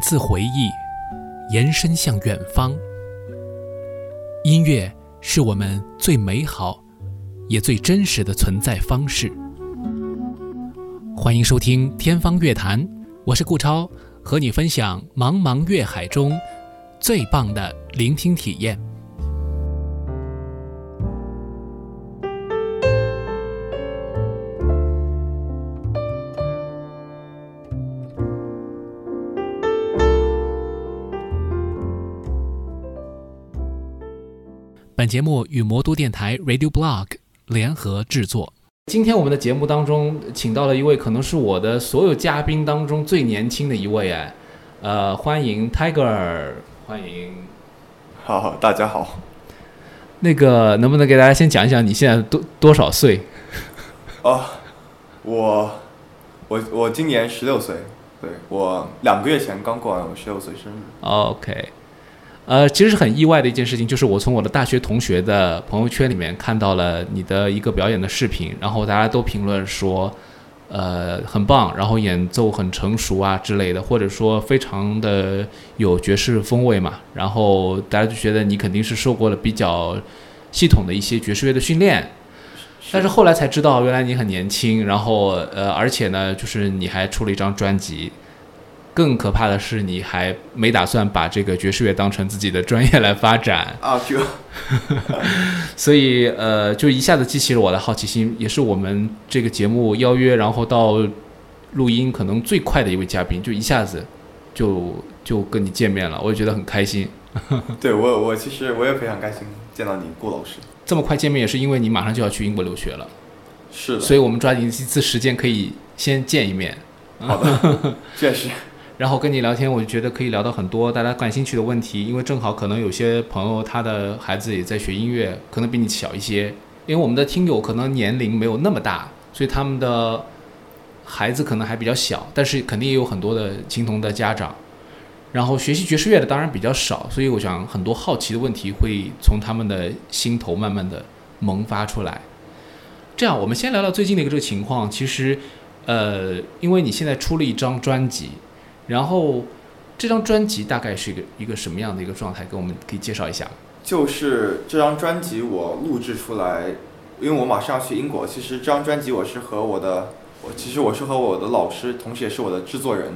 自回忆，延伸向远方。音乐是我们最美好也最真实的存在方式。欢迎收听《天方乐坛》，我是顾超，和你分享茫茫乐海中最棒的聆听体验。节目与魔都电台 Radio Blog 联合制作。今天我们的节目当中，请到了一位可能是我的所有嘉宾当中最年轻的一位哎，呃，欢迎 Tiger，欢迎。好，大家好。那个能不能给大家先讲一讲你现在多多少岁？哦，我我我今年十六岁，对我两个月前刚过完我十六岁生日。OK。呃，其实是很意外的一件事情，就是我从我的大学同学的朋友圈里面看到了你的一个表演的视频，然后大家都评论说，呃，很棒，然后演奏很成熟啊之类的，或者说非常的有爵士风味嘛，然后大家就觉得你肯定是受过了比较系统的一些爵士乐的训练，但是后来才知道，原来你很年轻，然后呃，而且呢，就是你还出了一张专辑。更可怕的是，你还没打算把这个爵士乐当成自己的专业来发展啊！就，所以呃，就一下子激起了我的好奇心，也是我们这个节目邀约，然后到录音可能最快的一位嘉宾，就一下子就就跟你见面了，我也觉得很开心。对我，我其实我也非常开心见到你，顾老师。这么快见面也是因为你马上就要去英国留学了，是的，所以我们抓紧一次时间可以先见一面。好的，确实。然后跟你聊天，我就觉得可以聊到很多大家感兴趣的问题，因为正好可能有些朋友他的孩子也在学音乐，可能比你小一些。因为我们的听友可能年龄没有那么大，所以他们的孩子可能还比较小，但是肯定也有很多的青铜的家长。然后学习爵士乐的当然比较少，所以我想很多好奇的问题会从他们的心头慢慢的萌发出来。这样，我们先聊聊最近的一个这个情况。其实，呃，因为你现在出了一张专辑。然后，这张专辑大概是一个一个什么样的一个状态？给我们可以介绍一下。就是这张专辑我录制出来，因为我马上要去英国。其实这张专辑我是和我的，我其实我是和我的老师，同时也是我的制作人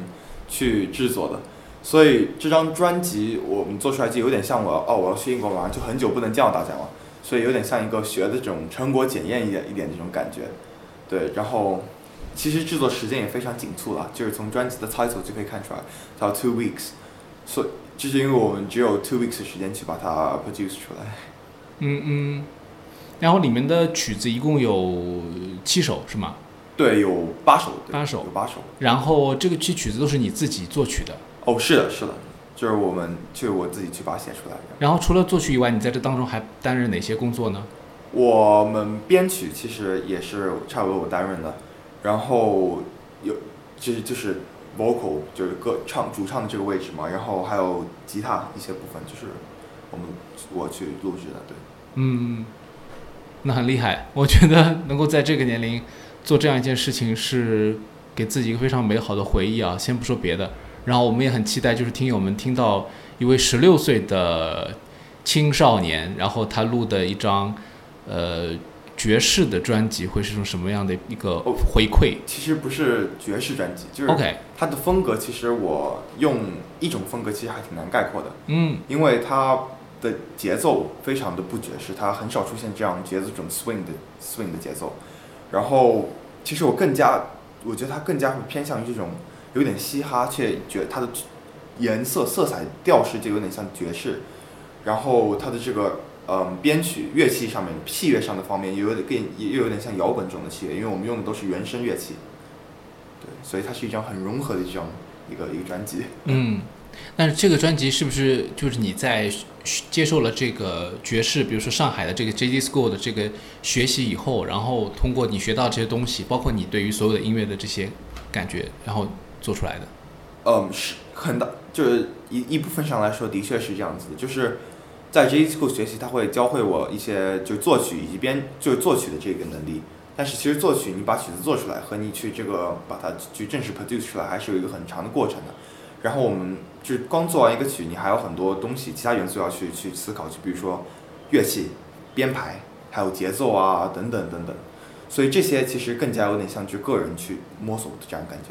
去制作的。所以这张专辑我们做出来就有点像我哦，我要去英国玩，就很久不能见到大家了，所以有点像一个学的这种成果检验一点一点这种感觉。对，然后。其实制作时间也非常紧促了，就是从专辑的 title 就可以看出来，它要 two weeks，所以就是因为我们只有 two weeks 的时间去把它 produce 出来。嗯嗯，然后里面的曲子一共有七首是吗？对，有八首。八首。有八首。然后这个曲曲子都是你自己作曲的？哦，是的，是的，就是我们就是我自己去把它写出来的。然后除了作曲以外，你在这当中还担任哪些工作呢？我们编曲其实也是差不多我担任的。然后有其实就是 vocal 就是歌唱主唱的这个位置嘛，然后还有吉他一些部分，就是我们我去录制的，对。嗯，那很厉害，我觉得能够在这个年龄做这样一件事情，是给自己一个非常美好的回忆啊。先不说别的，然后我们也很期待，就是听友们听到一位十六岁的青少年，然后他录的一张，呃。爵士的专辑会是一种什么样的一个回馈？其实不是爵士专辑，就是 OK，它的风格其实我用一种风格其实还挺难概括的，嗯，因为它的节奏非常的不爵士，它很少出现这样节奏这种 swing 的 swing 的节奏。然后其实我更加，我觉得它更加会偏向于这种有点嘻哈，却觉它的颜色色彩调式就有点像爵士，然后它的这个。嗯，编曲乐器上面，器乐上的方面，也有点更，也又有点像摇滚这种的器乐，因为我们用的都是原声乐器。对，所以它是一张很融合的这张一个一个专辑。嗯，但是这个专辑是不是就是你在接受了这个爵士，比如说上海的这个 J.D. School 的这个学习以后，然后通过你学到这些东西，包括你对于所有的音乐的这些感觉，然后做出来的？嗯，是很大，就是一一部分上来说，的确是这样子的，就是。在 J School 学习，他会教会我一些就作曲以及编就是作曲的这个能力。但是其实作曲，你把曲子做出来和你去这个把它去正式 produce 出来，还是有一个很长的过程的。然后我们就光做完一个曲，你还有很多东西，其他元素要去去思考，就比如说乐器、编排，还有节奏啊等等等等，所以这些其实更加有点像就个人去摸索的这样感觉。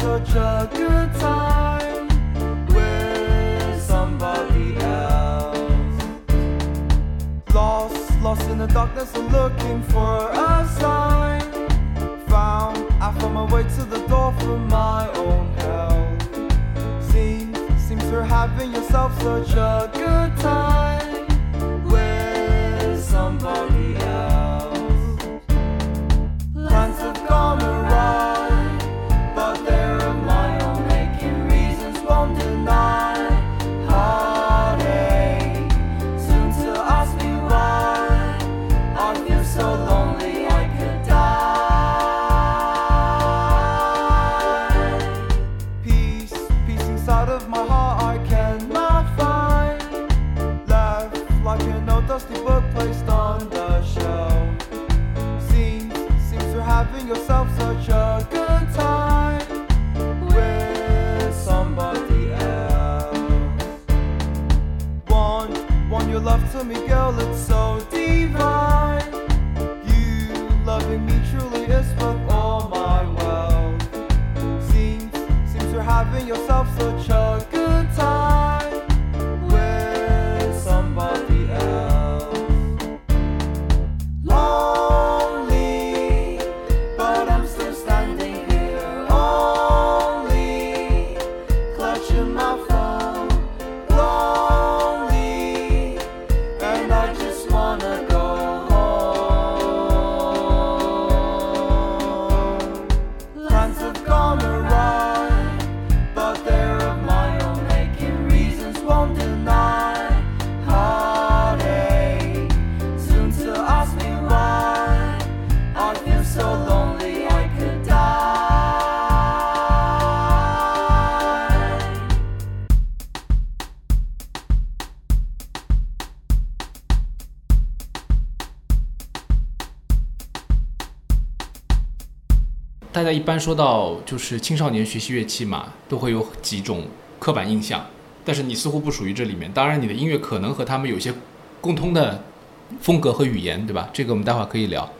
Such a good time with somebody else. Lost, lost in the darkness and looking for a sign. Found my way to the door for my own health. Seems, seems you're having yourself such a good time with somebody 一般说到就是青少年学习乐器嘛，都会有几种刻板印象，但是你似乎不属于这里面。当然，你的音乐可能和他们有些共通的风格和语言，对吧？这个我们待会儿可以聊。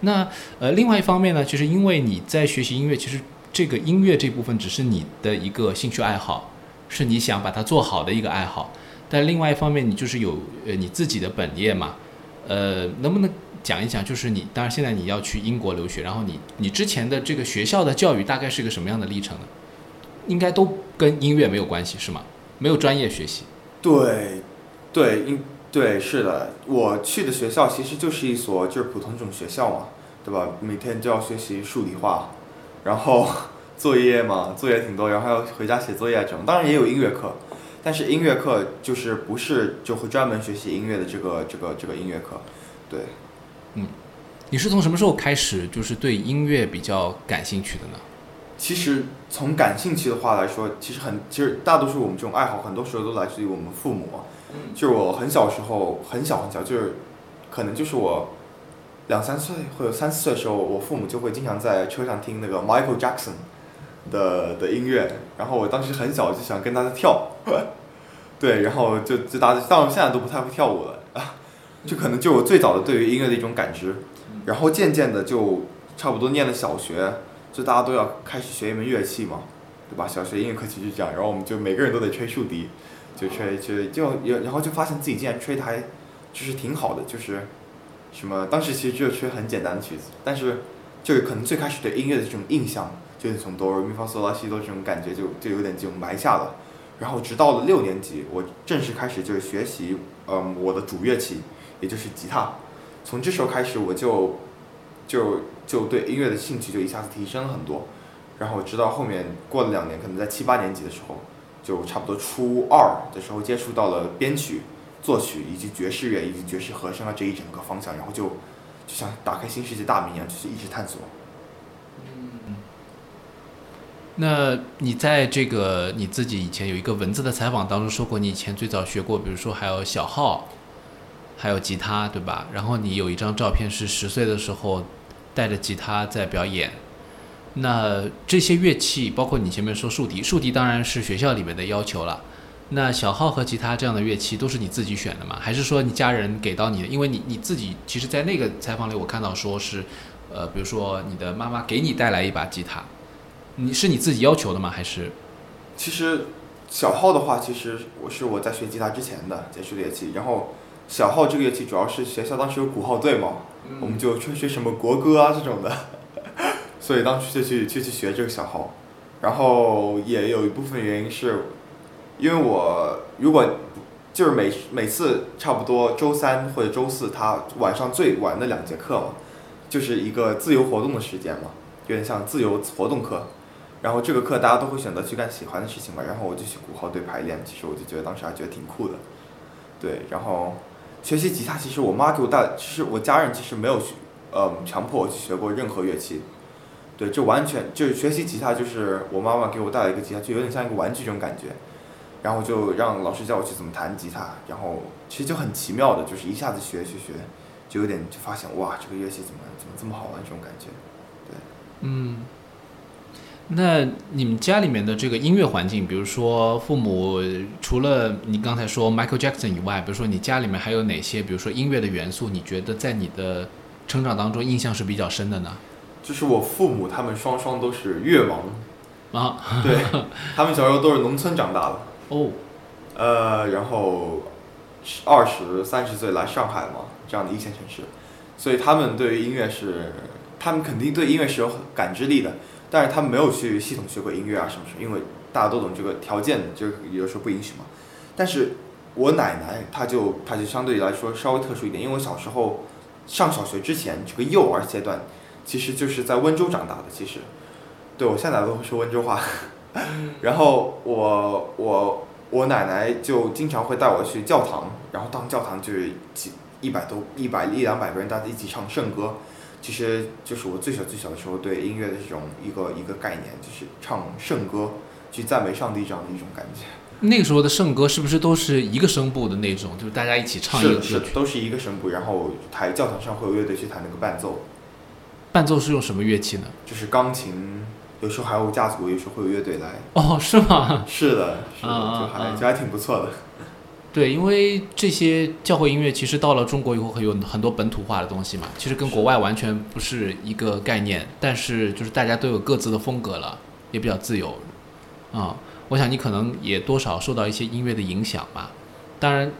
那呃，另外一方面呢，就是因为你在学习音乐，其实这个音乐这部分只是你的一个兴趣爱好，是你想把它做好的一个爱好。但另外一方面，你就是有呃你自己的本业嘛，呃，能不能讲一讲？就是你，当然现在你要去英国留学，然后你你之前的这个学校的教育大概是个什么样的历程呢？应该都跟音乐没有关系是吗？没有专业学习。对，对，应对是的，我去的学校其实就是一所就是普通这种学校嘛，对吧？每天就要学习数理化，然后作业嘛，作业挺多，然后还要回家写作业这种。当然也有音乐课，但是音乐课就是不是就会专门学习音乐的这个这个这个音乐课，对。你是从什么时候开始就是对音乐比较感兴趣的呢？其实从感兴趣的话来说，其实很，其实大多数我们这种爱好，很多时候都来自于我们父母。就是我很小时候，很小很小，就是可能就是我两三岁或者三四岁的时候，我父母就会经常在车上听那个 Michael Jackson 的的音乐，然后我当时很小就想跟他跳，对，然后就就大家，当然现在都不太会跳舞了啊，就可能就我最早的对于音乐的一种感知，然后渐渐的就差不多念了小学，就大家都要开始学一门乐器嘛，对吧？小学音乐课其实就这样，然后我们就每个人都得吹竖笛，就吹吹就然后就发现自己竟然吹的还就是挺好的，就是什么当时其实就吹很简单的曲子，但是就可能最开始对音乐的这种印象，就是从哆来咪发嗦拉西哆这种感觉就就有点这种埋下了。然后直到了六年级，我正式开始就是学习，嗯，我的主乐器，也就是吉他。从这时候开始，我就就就对音乐的兴趣就一下子提升了很多。然后直到后面过了两年，可能在七八年级的时候，就差不多初二的时候接触到了编曲、作曲以及爵士乐以及爵士和声啊这一整个方向，然后就就像打开新世界大门一样，就是一直探索。嗯那你在这个你自己以前有一个文字的采访当中说过，你以前最早学过，比如说还有小号，还有吉他，对吧？然后你有一张照片是十岁的时候带着吉他在表演。那这些乐器，包括你前面说竖笛，竖笛当然是学校里面的要求了。那小号和吉他这样的乐器都是你自己选的吗？还是说你家人给到你的？因为你你自己其实，在那个采访里我看到说是，呃，比如说你的妈妈给你带来一把吉他，你是你自己要求的吗？还是？其实小号的话，其实我是我在学吉他之前的接触乐器，然后小号这个乐器主要是学校当时有鼓号队嘛，我们就吹学什么国歌啊这种的，所以当时就去就去学这个小号，然后也有一部分原因是，因为我如果就是每每次差不多周三或者周四，他晚上最晚的两节课嘛，就是一个自由活动的时间嘛，有点像自由活动课。然后这个课大家都会选择去干喜欢的事情嘛，然后我就去鼓号队排练，其实我就觉得当时还觉得挺酷的，对，然后学习吉他，其实我妈给我带，其实我家人其实没有学，呃，强迫我去学过任何乐器，对，这完全就是学习吉他，就是我妈妈给我带了一个吉他，就有点像一个玩具这种感觉，然后就让老师教我去怎么弹吉他，然后其实就很奇妙的，就是一下子学学学，就有点就发现哇，这个乐器怎么怎么这么好玩这种感觉，对。嗯，那你们家里面的这个音乐环境，比如说父母除了你刚才说 Michael Jackson 以外，比如说你家里面还有哪些，比如说音乐的元素，你觉得在你的成长当中印象是比较深的呢？就是我父母他们双双都是乐王，啊，对他们小时候都是农村长大的。哦，呃，然后二十三十岁来上海嘛，这样的一线城市，所以他们对于音乐是，他们肯定对音乐是有感知力的，但是他没有去系统学过音乐啊什么什么，因为大家都懂这个条件就有时候不允许嘛。但是我奶奶她就她就相对来说稍微特殊一点，因为我小时候上小学之前这个幼儿阶段，其实就是在温州长大的，其实，对我现在都会说温州话。然后我我我奶奶就经常会带我去教堂，然后当教堂就是几一百多一百一两百个人大家一起唱圣歌，其实就是我最小最小的时候对音乐的这种一个一个概念，就是唱圣歌去赞美上帝这样的一种感觉。那个时候的圣歌是不是都是一个声部的那种，就是大家一起唱一是的是的，个歌曲？都是一个声部，然后台教堂上会有乐队去弹那个伴奏，伴奏是用什么乐器呢？就是钢琴，有时候还有架子鼓，有时候会有乐队来。哦，是吗？是的，是的，就还啊就还挺不错的。对，因为这些教会音乐其实到了中国以后，会有很多本土化的东西嘛，其实跟国外完全不是一个概念，但是就是大家都有各自的风格了，也比较自由。啊、我想你可能也多少受到一些音乐的影响吧。当然，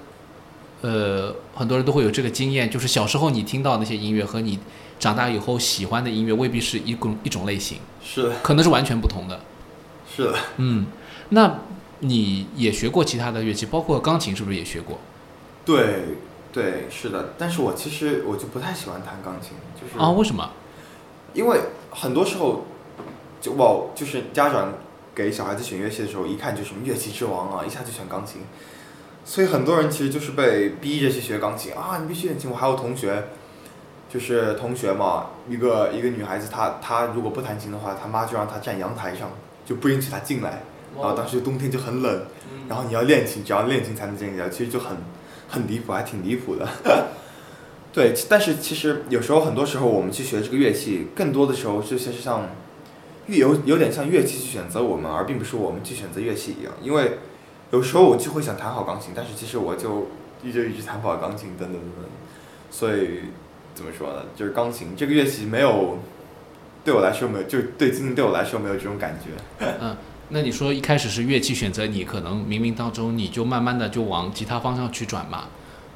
呃，很多人都会有这个经验，就是小时候你听到那些音乐和你长大以后喜欢的音乐未必是一种一种类型，是，可能是完全不同的。是。嗯，那你也学过其他的乐器，包括钢琴，是不是也学过？对对，是的。但是我其实我就不太喜欢弹钢琴，就是啊，为什么？因为很多时候，就我就是家长给小孩子选乐器的时候，一看就什么乐器之王啊，一下就选钢琴。所以很多人其实就是被逼着去学钢琴啊，你必须练琴。我还有同学，就是同学嘛，一个一个女孩子，她她如果不弹琴的话，她妈就让她站阳台上，就不允许她进来。然后当时冬天就很冷，然后你要练琴，只要练琴才能进来，其实就很很离谱，还挺离谱的。对，但是其实有时候很多时候我们去学这个乐器，更多的时候就是像乐有有点像乐器去选择我们，而并不是我们去选择乐器一样。因为有时候我就会想弹好钢琴，但是其实我就一直一直弹不好钢琴，等等等等。所以怎么说呢？就是钢琴这个乐器没有对我来说没有，就对今天对我来说没有这种感觉。嗯，那你说一开始是乐器选择你，可能冥冥当中你就慢慢的就往吉他方向去转嘛。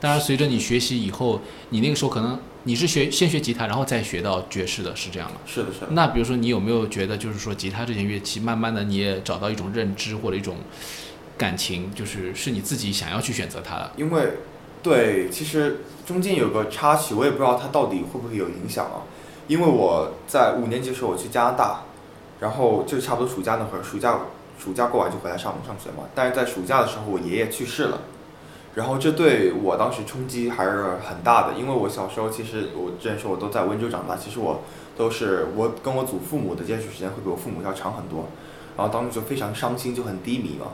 当然，随着你学习以后，你那个时候可能你是学先学吉他，然后再学到爵士的，是这样吗？是的，是的。那比如说，你有没有觉得，就是说吉他这件乐器，慢慢的你也找到一种认知或者一种感情，就是是你自己想要去选择它的？因为对，其实中间有个插曲，我也不知道它到底会不会有影响啊。因为我在五年级的时候我去加拿大，然后就差不多暑假那会儿，暑假暑假过完就回来上上学嘛。但是在暑假的时候，我爷爷去世了，然后这对我当时冲击还是很大的，因为我小时候其实我之前说我都在温州长大，其实我都是我跟我祖父母的接触时间会比我父母要长很多，然后当时就非常伤心，就很低迷嘛，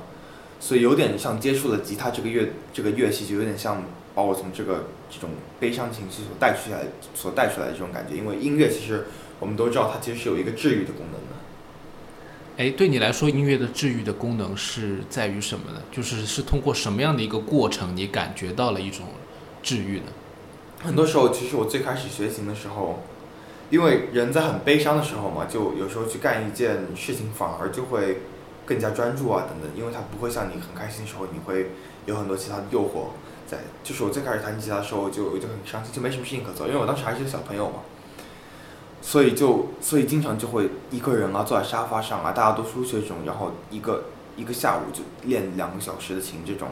所以有点像接触了吉他这个乐这个乐器，就有点像把我从这个这种悲伤情绪所带出来所带出来的这种感觉，因为音乐其实我们都知道它其实是有一个治愈的功能的。哎，对你来说，音乐的治愈的功能是在于什么呢？就是是通过什么样的一个过程，你感觉到了一种治愈呢？很多时候，其实我最开始学琴的时候，因为人在很悲伤的时候嘛，就有时候去干一件事情，反而就会更加专注啊等等，因为它不会像你很开心的时候，你会有很多其他的诱惑在。就是我最开始弹吉他的时候，就我就很伤心，就没什么事情可做，因为我当时还是个小朋友嘛，所以就所以经常就会一个人啊坐在沙发上啊，大家都出去这种，然后一个一个下午就练两个小时的琴这种。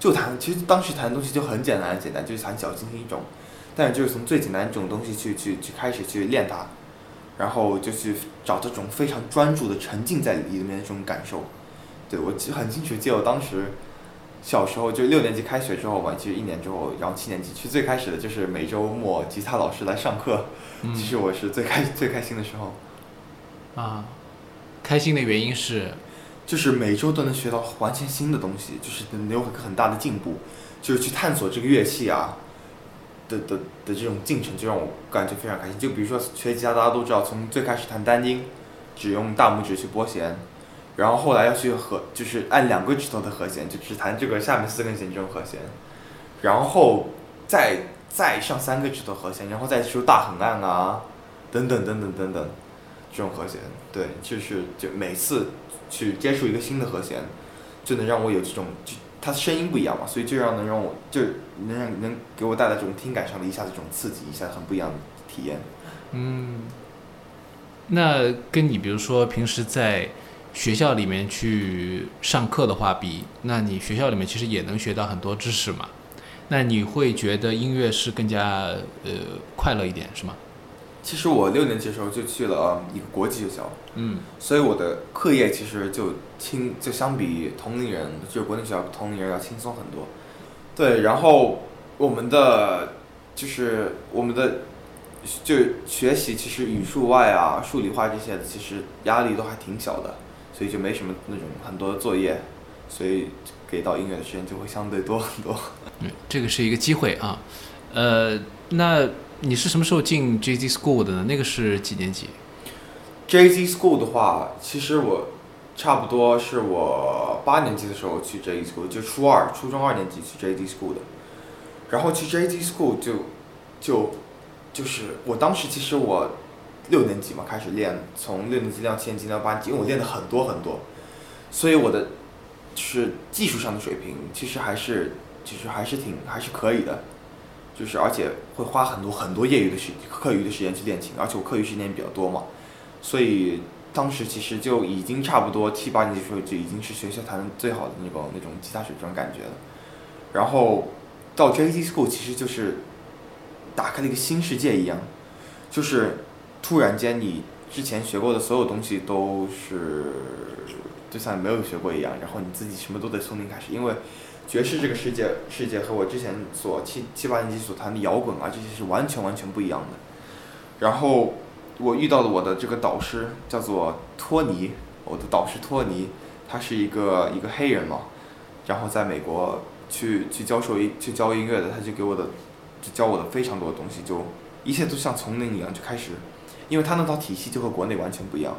就弹，其实当时弹的东西就很简单很简单，就是弹小提琴一种，但是就是从最简单这种东西去去去开始去练它，然后就去找这种非常专注的沉浸在里面的这种感受。对我记很清楚，记得我当时小时候就六年级开学之后吧，其实一年之后，然后七年级，其实最开始的就是每周末吉他老师来上课，嗯。其实我是最开最开心的时候，啊，开心的原因是，就是每周都能学到完全新的东西，就是能有很大的进步，就是去探索这个乐器啊的的的这种进程，就让我感觉非常开心。就比如说学吉他，大家都知道，从最开始弹单音，只用大拇指去拨弦，然后后来要去和就是按两个指头的和弦，就只弹这个下面四根弦这种和弦，然后再再上三个指头和弦，然后再出大横按啊，等等等等等等，这种和弦，对，就是就每次去接触一个新的和弦，就能让我有这种就它声音不一样嘛，所以就让能让我就能让能给我带来这种听感上的一下子这种刺激，一下很不一样的体验。嗯，那跟你比如说平时在学校里面去上课的话比，那你学校里面其实也能学到很多知识嘛。那你会觉得音乐是更加呃快乐一点是吗？其实我六年级的时候就去了一个国际学校，嗯所以我的课业其实就轻，就相比同龄人，就是国内学校同龄人要轻松很多。对，然后我们的就是我们的就学习，其实语数外啊、数理化这些的，其实压力都还挺小的，所以就没什么那种很多的作业，所以给到音乐的时间就会相对多很多。嗯，这个是一个机会啊。呃，那你是什么时候进 JZ School 的呢？那个是几年级？JZ School 的话，其实我差不多是我八年级的时候去 JZ School，就初二、初中二年级去 JZ School 的。然后去 JZ School 就就就是我当时其实我六年级嘛开始练，从六年级练到七年级练到八年级，因为我练的很多很多，所以我的就是技术上的水平其实还是其实还是挺还是可以的。就是而且会花很多很多业余的时课余的时间去练琴，而且我课余时间也比较多嘛，所以当时其实就已经差不多七八年级时候就已经是学校弹的最好的那种那种吉他手这种感觉了。然后到 JZ School 其实就是打开了一个新世界一样，就是突然间你之前学过的所有东西都是就像没有学过一样，然后你自己什么都得从零开始，因为爵士这个世界世界和我之前所七七八年级所弹的摇滚啊这些是完全完全不一样的。然后我遇到了我的这个导师叫做托尼，我的导师托尼，他是一个一个黑人嘛，然后在美国去去教授音去教音乐的，他就给我的就教我的非常多的东西，就一切都像从零一样就开始，因为他那套体系就和国内完全不一样，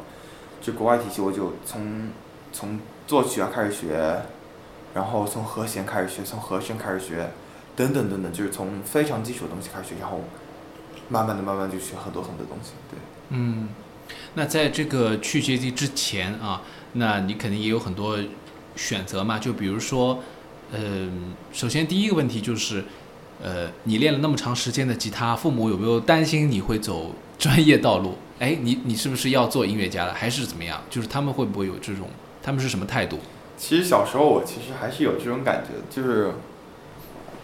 就国外体系我就从从作曲啊开始学，然后从和弦开始学，从和声开始学，等等等等，就是从非常基础的东西开始学，然后慢慢的慢慢就学很多很多东西，对。嗯，那在这个去 JZ 之前啊，那你肯定也有很多选择嘛。就比如说，嗯、首先第一个问题就是，呃，你练了那么长时间的吉他，父母有没有担心你会走专业道路？哎，你你是不是要做音乐家了，还是怎么样？就是他们会不会有这种，他们是什么态度？其实小时候我其实还是有这种感觉，就是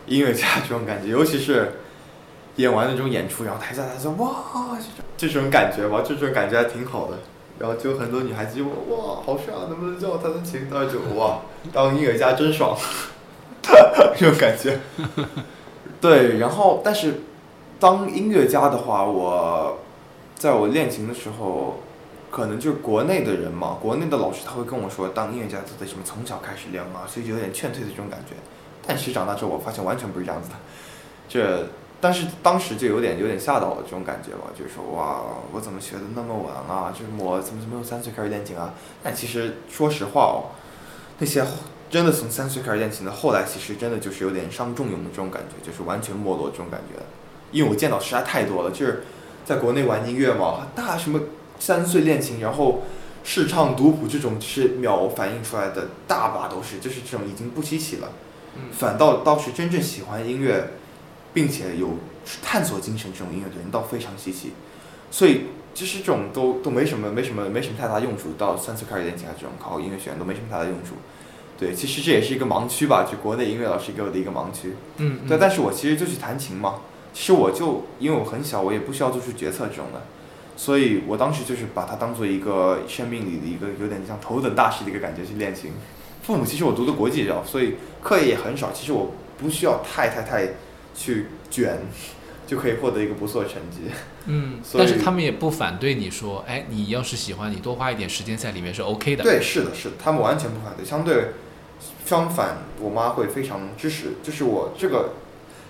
音乐家这种感觉，尤其是演完那种演出，然后台下他说哇，这种这种感觉吧，这种感觉还挺好的。然后就很多女孩子就问哇好帅啊，能不能教我弹弹琴？当时就哇，当音乐家真爽，这种感觉。对，然后但是当音乐家的话，我在我练琴的时候，可能就是国内的人嘛，国内的老师他会跟我说，当音乐家就得什么从小开始练嘛，所以就有点劝退的这种感觉。但其实长大之后，我发现完全不是这样子的。这，但是当时就有点有点吓到我这种感觉吧，就是说哇，我怎么学的那么晚啊？就是我怎么没有三岁开始练琴啊？但其实说实话哦，那些真的从三岁开始练琴的，后来其实真的就是有点伤仲永的这种感觉，就是完全没落这种感觉。因为我见到实在太多了，就是在国内玩音乐嘛，大什么三岁练琴，然后试唱读谱这种，就是秒反映出来的大把都是，就是这种已经不稀奇了。反倒倒是真正喜欢音乐，并且有探索精神这种音乐的人倒非常稀奇，所以其实这种都都没什么没什么没什么太大用处。到三岁开始练琴啊，这种考音乐学院都没什么太大用处。对，其实这也是一个盲区吧，就国内音乐老师给我的一个盲区。嗯，对，但是我其实就去弹琴嘛。其实我就因为我很小，我也不需要做出决策这种的，所以我当时就是把它当做一个生命里的一个有点像头等大事的一个感觉去练琴。父母其实我读的国际学校，所以课业也很少。其实我不需要太太太去卷，就可以获得一个不错的成绩。嗯，但是他们也不反对你说，哎，你要是喜欢，你多花一点时间在里面是 OK 的。，对，是的，是的，他们完全不反对，相对相反，我妈会非常支持。就是我这个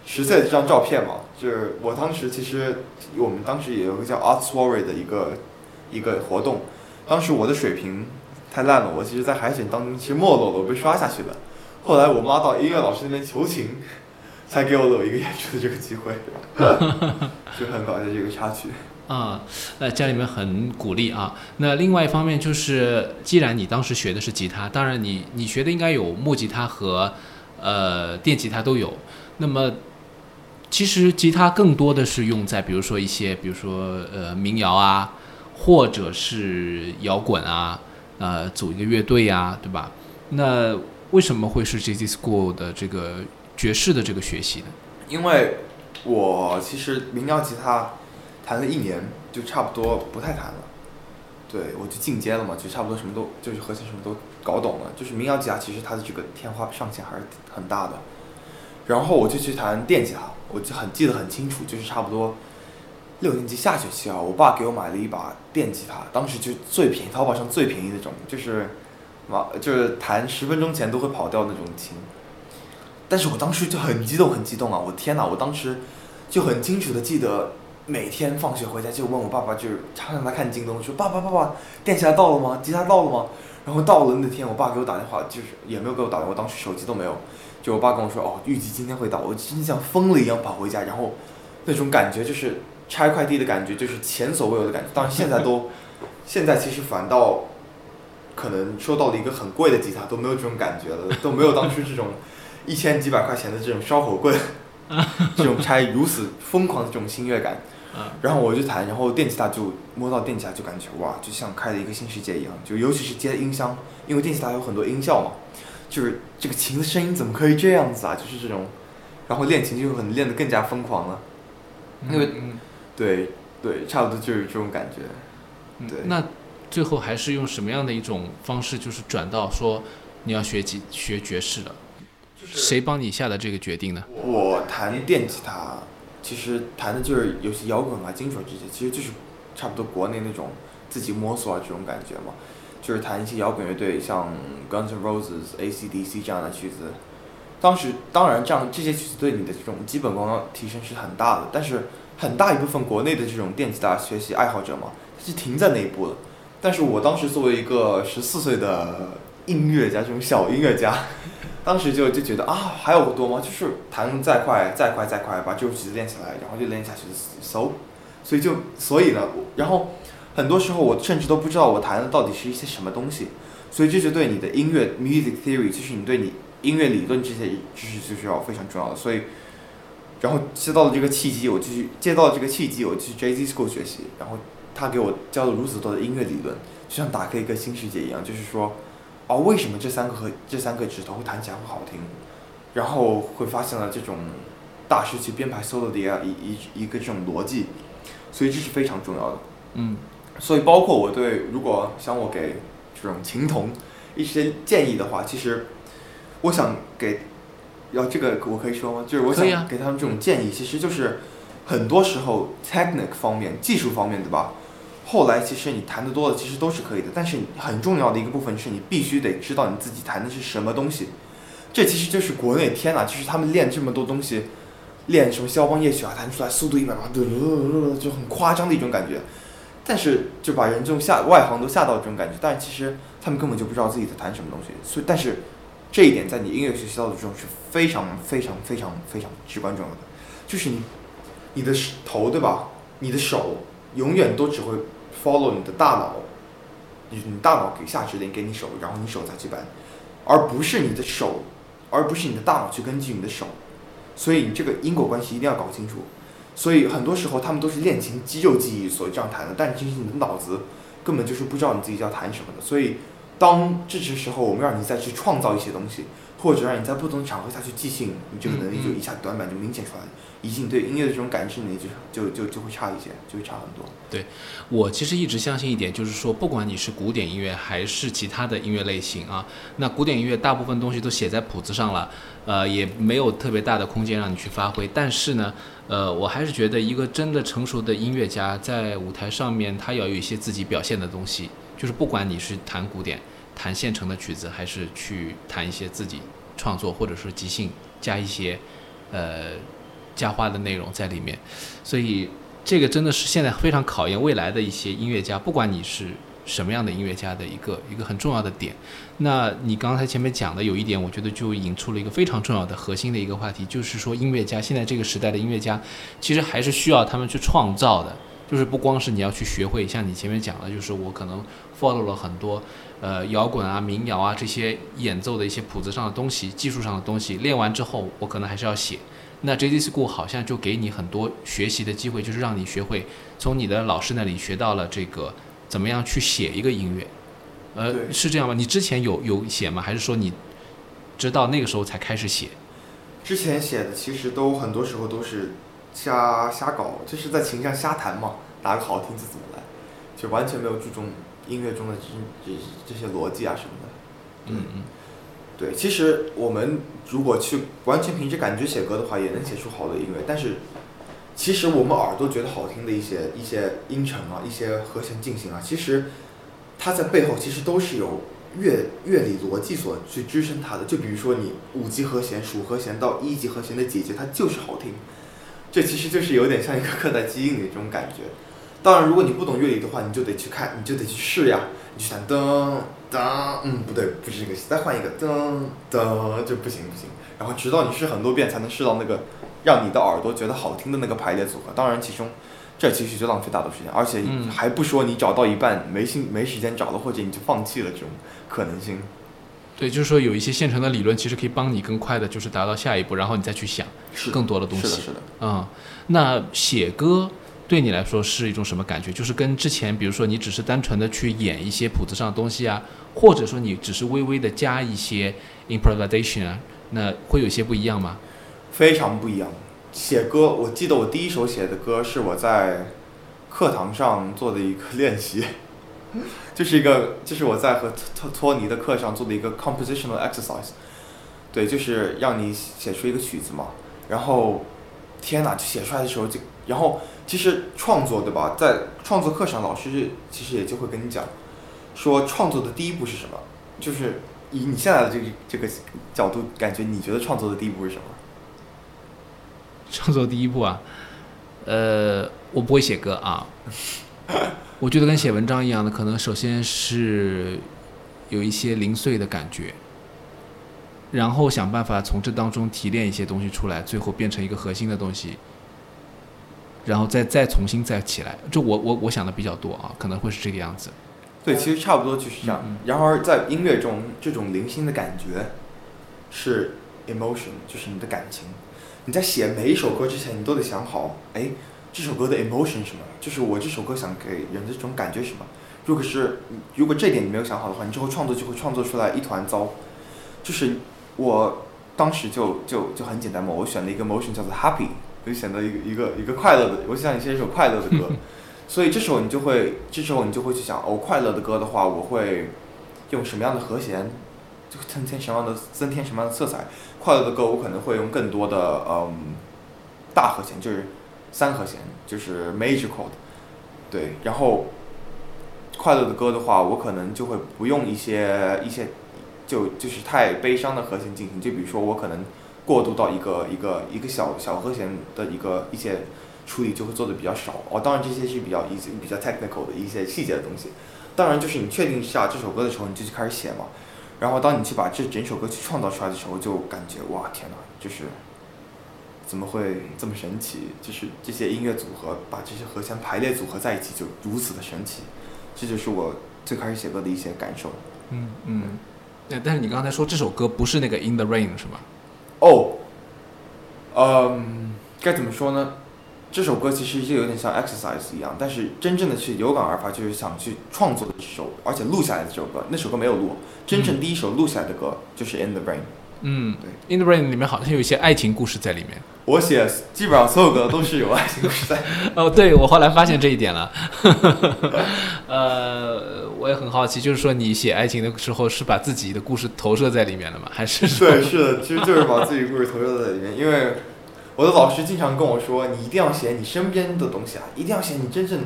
十岁的这张照片嘛，就是我当时其实我们当时也有个叫 Art Story 的一个一个活动，当时我的水平太烂了，我其实在海选当中其实没落了，我被刷下去了。后来我妈到音乐老师那边求情，才给我了一个演出的这个机会，就很搞笑这个插曲。啊、那家里面很鼓励啊。那另外一方面就是，既然你当时学的是吉他，当然你你学的应该有木吉他和呃电吉他都有。那么其实吉他更多的是用在比如说一些，比如说呃民谣啊，或者是摇滚啊，呃组一个乐队啊，对吧？那为什么会是 JZ School 的这个爵士的这个学习呢？因为我其实民谣吉他弹了一年，就差不多不太弹了。对，我就进阶了嘛，就差不多什么都就是和弦什么都搞懂了。就是民谣吉他其实它的这个天花上限还是很大的。然后我就去弹电吉他，我就很记得很清楚，就是差不多六年级下学期啊，我爸给我买了一把电吉他，当时就最便宜，淘宝上最便宜那种，就是嘛，就是弹十分钟前都会跑掉那种琴。但是我当时就很激动，很激动啊！我天哪，我当时就很清楚的记得，每天放学回家就问我爸爸，就是常常他看京东，说爸爸爸爸，电吉他到了吗？吉他到了吗？然后到了那天，我爸给我打电话，就是也没有给我打电话，我当时手机都没有，就我爸跟我说，哦，预计今天会到，我真像疯了一样跑回家，然后那种感觉就是拆快递的感觉，就是前所未有的感觉。当然现在都，现在其实反倒可能收到了一个很贵的吉他，都没有这种感觉了，都没有当初这种一千几百块钱的这种烧火棍，这种拆如此疯狂的这种新乐感。啊，然后我就弹，然后电吉他就摸到电吉他就感觉哇，就像开了一个新世界一样。就尤其是接音箱，因为电吉他有很多音效嘛，就是这个琴的声音怎么可以这样子啊？就是这种，然后练琴就很练得更加疯狂了。因为嗯对对，差不多就是这种感觉。对嗯那最后还是用什么样的一种方式，就是转到说你要学吉学爵士了？谁帮你下的这个决定呢？我弹电吉他，其实弹的就是有些摇滚啊、金属这些，其实就是差不多国内那种自己摸索啊这种感觉嘛。就是弹一些摇滚乐队，像 Guns N' Roses、AC/DC 这样的曲子。当时当然这样这些曲子对你的这种基本功提升是很大的，但是很大一部分国内的这种电吉他学习爱好者嘛，他是停在那一步了。但是我当时作为一个十四岁的音乐家，这种小音乐家，当时就就觉得啊，还有多吗？就是弹再快再快再快，把这首曲子练起来，然后就练下去，so，所以就所以呢，然后很多时候我甚至都不知道我弹的到底是一些什么东西，所以这就对你的音乐 music theory，就是你对你音乐理论这些知识就是要非常重要的，所以。然后接到了这个契机，我就去接到了这个契机，我去 JZ School 学习，然后他给我教了如此多的音乐理论，就像打开一个新世界一样，就是说，哦，为什么这三个和这三个指头会弹起来会好听，然后会发现了这种大师去编排 solo 的一一一一个这种逻辑，所以这是非常重要的。嗯，所以包括我对如果想我给这种琴童一些建议的话，其实我想给，要这个我可以说吗？就是我想给他们这种建议，其实就是很多时候 technique 方面、技术方面，对吧？后来其实你弹的多了，其实都是可以的，但是很重要的一个部分是你必须得知道你自己弹的是什么东西。这其实就是国内天呐，就是他们练这么多东西，练什么肖邦夜曲啊，弹出来速度一百八，就很夸张的一种感觉。但是就把人这种吓外行都吓到这种感觉，但其实他们根本就不知道自己在弹什么东西。所以，但是这一点在你音乐学习到的这种是非常非常非常非常至关重要的，就是你你的头对吧？你的手永远都只会 follow 你的大脑，你你大脑给下指令给你手，然后你手再去搬，而不是你的手，而不是你的大脑去根据你的手。所以你这个因果关系一定要搞清楚。所以很多时候他们都是练琴肌肉记忆所这样弹的，但其实你的脑子根本就是不知道你自己要弹什么的。所以当这时时候我们让你再去创造一些东西，或者让你在不同场合下去即兴，你这个能力就一下短板就明显出来了，以及你对音乐的这种感知能力就就就就会差一些，就会差很多。对我其实一直相信一点，就是说，不管你是古典音乐还是其他的音乐类型啊，那古典音乐大部分东西都写在谱子上了，呃，也没有特别大的空间让你去发挥。但是呢，呃，我还是觉得一个真的成熟的音乐家在舞台上面，他要有一些自己表现的东西，就是不管你是弹古典、弹现成的曲子，还是去弹一些自己创作或者是即兴加一些呃加花的内容在里面，所以。这个真的是现在非常考验未来的一些音乐家，不管你是什么样的音乐家的一个一个很重要的点。那你刚才前面讲的有一点，我觉得就引出了一个非常重要的核心的一个话题，就是说音乐家现在这个时代的音乐家，其实还是需要他们去创造的，就是不光是你要去学会，像你前面讲的，就是我可能 follow 了很多呃摇滚啊、民谣啊这些演奏的一些谱子上的东西、技术上的东西，练完之后，我可能还是要写。那 JD School 好像就给你很多学习的机会，就是让你学会从你的老师那里学到了这个怎么样去写一个音乐，呃，是这样吗？你之前有有写吗？还是说你直到那个时候才开始写？之前写的其实都很多时候都是瞎瞎搞，就是在琴上瞎弹嘛，哪个好听就怎么来，就完全没有注重音乐中的这这这些逻辑啊什么的。嗯嗯，对，其实我们如果去完全凭着感觉写歌的话，也能写出好的音乐。但是，其实我们耳朵觉得好听的一些一些音程啊，一些和弦进行啊，其实它在背后其实都是有乐乐理逻辑所去支撑它的。就比如说你五级和弦、属和弦到一级和弦的节节，它就是好听。这其实就是有点像一个刻在基因里的这种感觉。当然，如果你不懂乐理的话，你就得去看，你就得去试呀。你去弹噔噔，嗯，不对，不是这个，再换一个噔噔，就不行不行。然后直到你试很多遍，才能试到那个让你的耳朵觉得好听的那个排列组合。当然，其中这其实就浪费大多时间，而且嗯还不说你找到一半没心没时间找了，或者你就放弃了这种可能性。对，就是说有一些现成的理论，其实可以帮你更快的，就是达到下一步，然后你再去想更多的东西。是的，是的。嗯，那写歌对你来说是一种什么感觉？就是跟之前，比如说你只是单纯的去演一些谱子上的东西啊，或者说你只是微微的加一些 improvisation 啊，那会有些不一样吗？非常不一样。写歌，我记得我第一首写的歌是我在课堂上做的一个练习，就是一个，就是我在和托托尼的课上做的一个 compositional exercise。对，就是让你写出一个曲子嘛。然后，天哪，就写出来的时候就，然后其实创作对吧？在创作课上，老师其实也就会跟你讲，说创作的第一步是什么？就是以你现在的这个这个角度，感觉你觉得创作的第一步是什么？创作第一步啊，呃，我不会写歌啊，我觉得跟写文章一样的，可能首先是有一些零碎的感觉，然后想办法从这当中提炼一些东西出来，最后变成一个核心的东西，然后再再重新再起来。就我我我想的比较多啊，可能会是这个样子。对，其实差不多就是这样。嗯然而在音乐中，这种零星的感觉是 emotion，就是你的感情。你在写每一首歌之前，你都得想好，哎，这首歌的 emotion 是什么？就是我这首歌想给人的这种感觉是什么？如果是如果这点你没有想好的话，你之后创作就会创作出来一团糟。就是我当时就就就很简单嘛，我选了一个 emotion 叫做 happy，我就选择一个一个一个快乐的，我想写一首快乐的歌。所以这时候你就会，这时候你就会去想，哦，快乐的歌的话，我会用什么样的和弦，增添什么样的增添什么样的色彩。快乐的歌我可能会用更多的嗯大和弦，就是三和弦，就是 major chord，对，然后快乐的歌的话，我可能就会不用一些一些就就是太悲伤的和弦进行，就比如说我可能过渡到一个一个一个小小和弦的一个一些处理就会做的比较少。哦，当然这些是比较一些比较 technical 的一些细节的东西。当然就是你确定下这首歌的时候，你就去开始写嘛。然后当你去把这整首歌去创造出来的时候，就感觉哇天哪，就是怎么会这么神奇？就是这些音乐组合把这些和弦排列组合在一起，就如此的神奇。这就是我最开始写歌的一些感受。嗯嗯。那但是你刚才说这首歌不是那个 In the Rain 是吗？哦，嗯，该怎么说呢？这首歌其实就有点像 exercise 一样，但是真正的去有感而发，就是想去创作的这首，而且录下来的这首歌。那首歌没有录，真正第一首录下来的歌就是 In the Rain。嗯对，In the Rain 里面好像有一些爱情故事在里面。我写基本上所有歌都是有爱情故事在。哦，对，我后来发现这一点了。呃，我也很好奇，就是说你写爱情的时候是把自己的故事投射在里面了吗？还是对，是的，其实就是把自己故事投射在里面。因为我的老师经常跟我说，你一定要写你身边的东西啊，一定要写你真正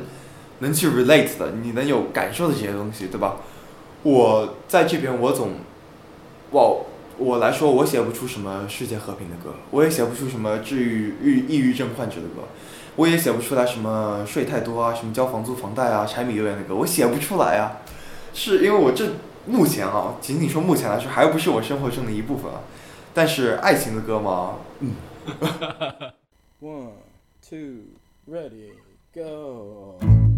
能去 relate 的，你能有感受的这些东西，对吧？我在这边，我总，哇，我来说，我写不出什么世界和平的歌，我也写不出什么治愈抑抑郁症患者的歌，我也写不出来什么睡太多啊，什么交房租房贷啊，柴米油盐的歌，我写不出来啊。是因为我这目前啊，仅仅说目前来说，还不是我生活中的一部分啊。但是爱情的歌嘛，嗯，One, two, ready, go.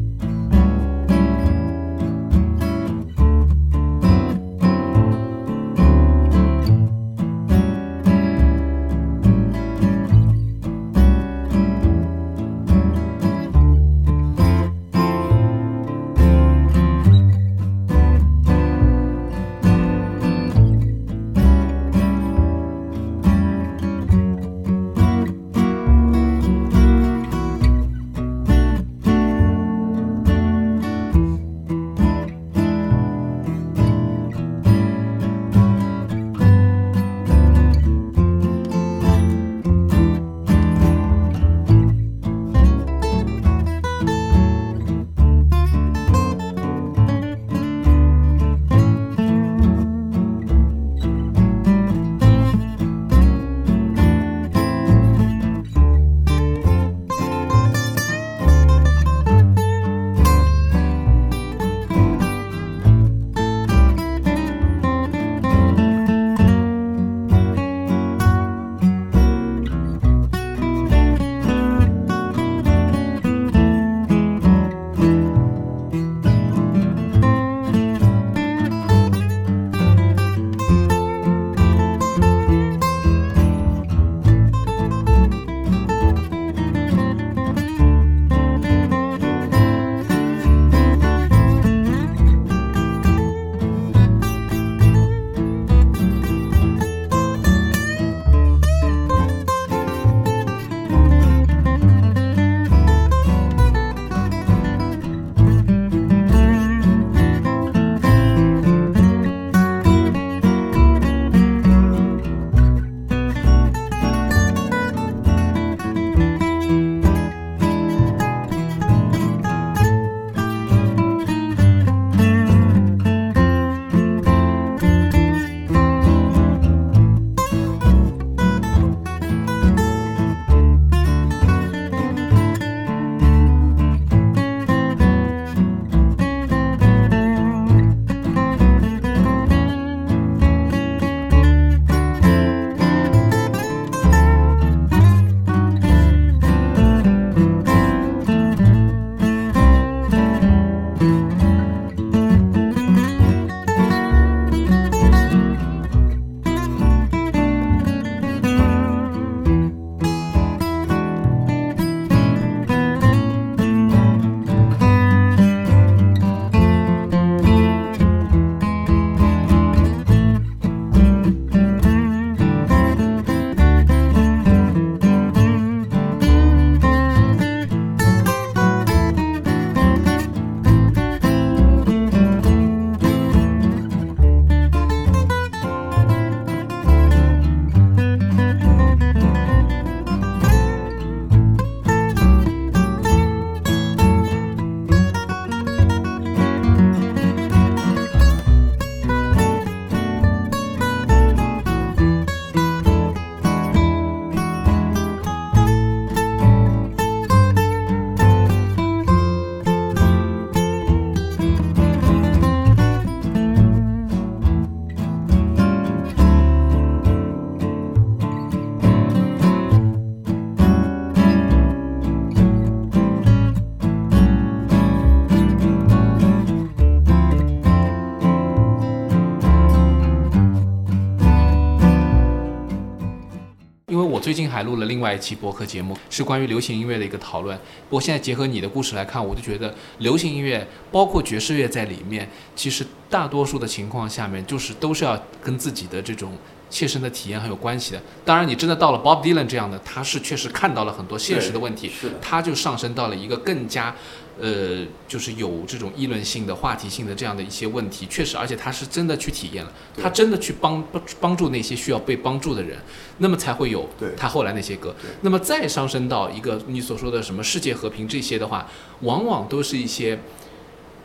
最近还录了另外一期播客节目，是关于流行音乐的一个讨论。不过现在结合你的故事来看，我就觉得流行音乐包括爵士乐在里面，其实大多数的情况下面就是都是要跟自己的这种切身的体验很有关系的。当然，你真的到了 Bob Dylan 这样的，他是确实看到了很多现实的问题，他就上升到了一个更加，呃，就是有这种议论性的、话题性的这样的一些问题，确实，而且他是真的去体验了，他真的去帮帮帮助那些需要被帮助的人，那么才会有他后来那些歌。那么再上升到一个你所说的什么世界和平这些的话，往往都是一些。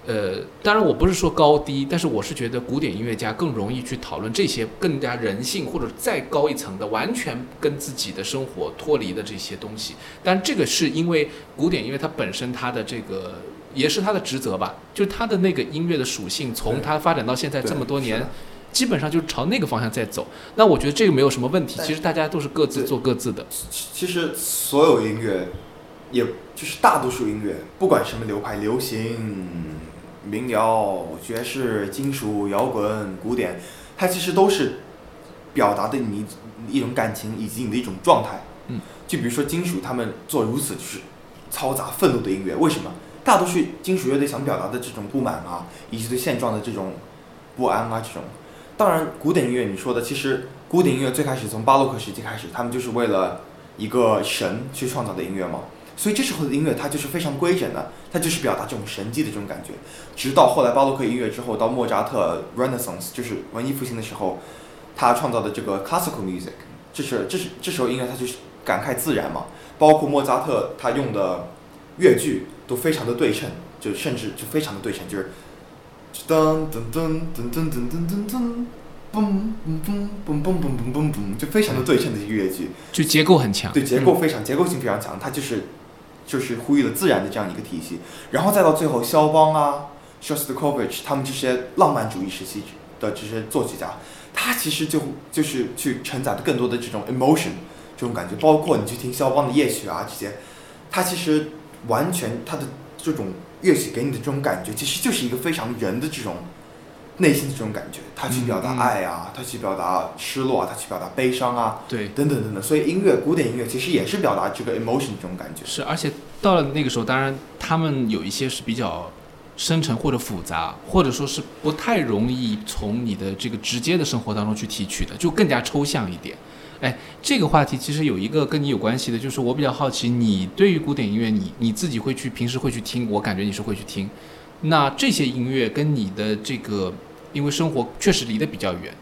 呃，当然我不是说高低，但是我是觉得古典音乐家更容易去讨论这些更加人性或者再高一层的，完全跟自己的生活脱离的这些东西。但这个是因为古典音乐它本身它的这个也是它的职责吧，就是它的那个音乐的属性，从它发展到现在这么多年，基本上就是朝那个方向在走。那我觉得这个没有什么问题，其实大家都是各自做各自的。其其实所有音乐，也就是大多数音乐，不管什么流派，流行、民谣、爵士、金属、摇滚、古典，它其实都是表达的你一种感情以及你的一种状态。嗯，就比如说金属，他们做如此就是嘈杂愤怒的音乐，为什么？大多数金属乐队想表达的这种不满啊，以及对现状的这种不安啊，这种。当然，古典音乐你说的，其实古典音乐最开始从巴洛克时期开始，他们就是为了一个神去创造的音乐嘛。所以这时候的音乐它就是非常规整的，它就是表达这种神迹的这种感觉。直到后来巴洛克音乐之后，到莫扎特 Renaissance，就是文艺复兴的时候，他创造的这个 classical music，这是这是这时候音乐它就是感慨自然嘛。包括莫扎特他用的乐句都非常的对称，就甚至就非常的对称，就是噔噔噔噔噔噔噔噔噔。嘣嘣嘣嘣嘣嘣嘣嘣嘣，就非常的对称的一个乐句，就结构很强，对结构嗯非常、结构性非常强，它就是就是呼吁了自然的这样一个体系，然后再到最后肖邦啊、Shostakovich 他们这些浪漫主义时期的这些作曲家，他其实就就是去承载的更多的这种 emotion 这种感觉，包括你去听肖邦的夜曲啊这些，他其实完全他的这种乐曲给你的这种感觉，其实就是一个非常人的这种。内心的这种感觉，他去表达爱啊，他去表达失落啊，他去表达悲伤啊，对。等等等等，所以音乐，古典音乐其实也是表达这个 emotion 这种感觉。是，而且到了那个时候，当然他们有一些是比较深沉或者复杂，或者说是不太容易从你的这个直接的生活当中去提取的，就更加抽象一点。哎，这个话题其实有一个跟你有关系的，就是我比较好奇，你对于古典音乐，你你自己会去平时会去听，我感觉你是会去听。那这些音乐跟你的这个，因为生活确实离得比较远，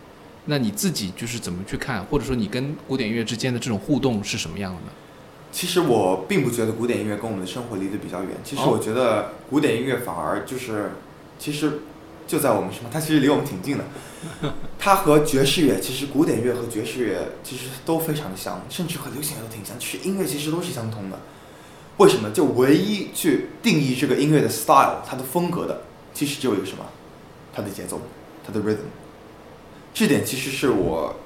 那你自己就是怎么去看，或者说你跟古典音乐之间的这种互动是什么样的呢？其实我并不觉得古典音乐跟我们的生活离得比较远，其实哦我觉得古典音乐反而就是，其实就在我们身旁，它其实离我们挺近的。它和爵士乐，其实古典乐和爵士乐其实都非常的像，甚至和流行乐都挺像，其实音乐其实都是相通的。为什么？就唯一去定义这个音乐的 style，它的风格的，其实只有一个什么？它的节奏，它的 rhythm。这点其实是我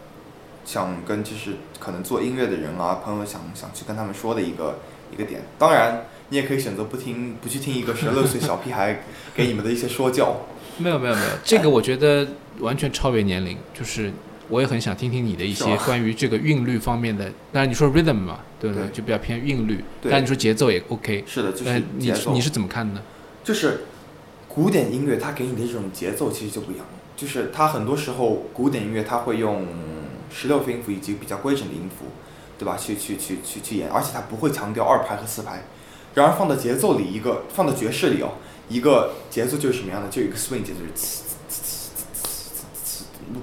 想跟就是可能做音乐的人啊朋友想想去跟他们说的一个一个点。当然，你也可以选择不听，不去听一个十六岁小屁孩 给你们的一些说教。没有没有没有，这个我觉得完全超越年龄，就是我也很想听听你的一些关于这个韵律方面的。当然你说 rhythm 嘛，对不对？对就比较偏韵律。对但你说节奏也 OK，是的，就是你。你是怎么看的呢？就是古典音乐，它给你的这种节奏其实就不一样。就是它很多时候古典音乐它会用十六分音符以及比较规整的音符，对吧？去去去去去演，而且它不会强调二拍和四拍。然而放到节奏里，一个放到爵士里哦，一个节奏就是什么样的？就有一个 swing 节奏，就是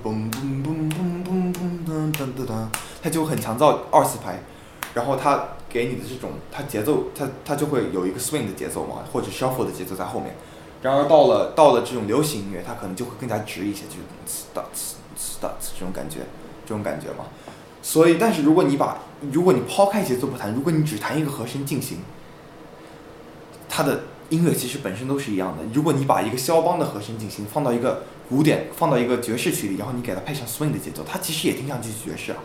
嘣嘣嘣嘣嘣嘣噔噔噔噔，它就很强调二四拍，然后它给你的这种，它节奏，它它就会有一个 swing 的节奏嘛，或者 shuffle 的节奏在后面。然而到了到了这种流行音乐，它可能就会更加直一些，就是呲哒呲呲哒呲这种感觉，这种感觉嘛。所以，但是如果你把如果你抛开节奏不谈，如果你只弹一个和声进行，它的音乐其实本身都是一样的。如果你把一个肖邦的和声进行放到一个古典，放到一个爵士曲里，然后你给它配上 swing 的节奏，它其实也听上去是爵士啊，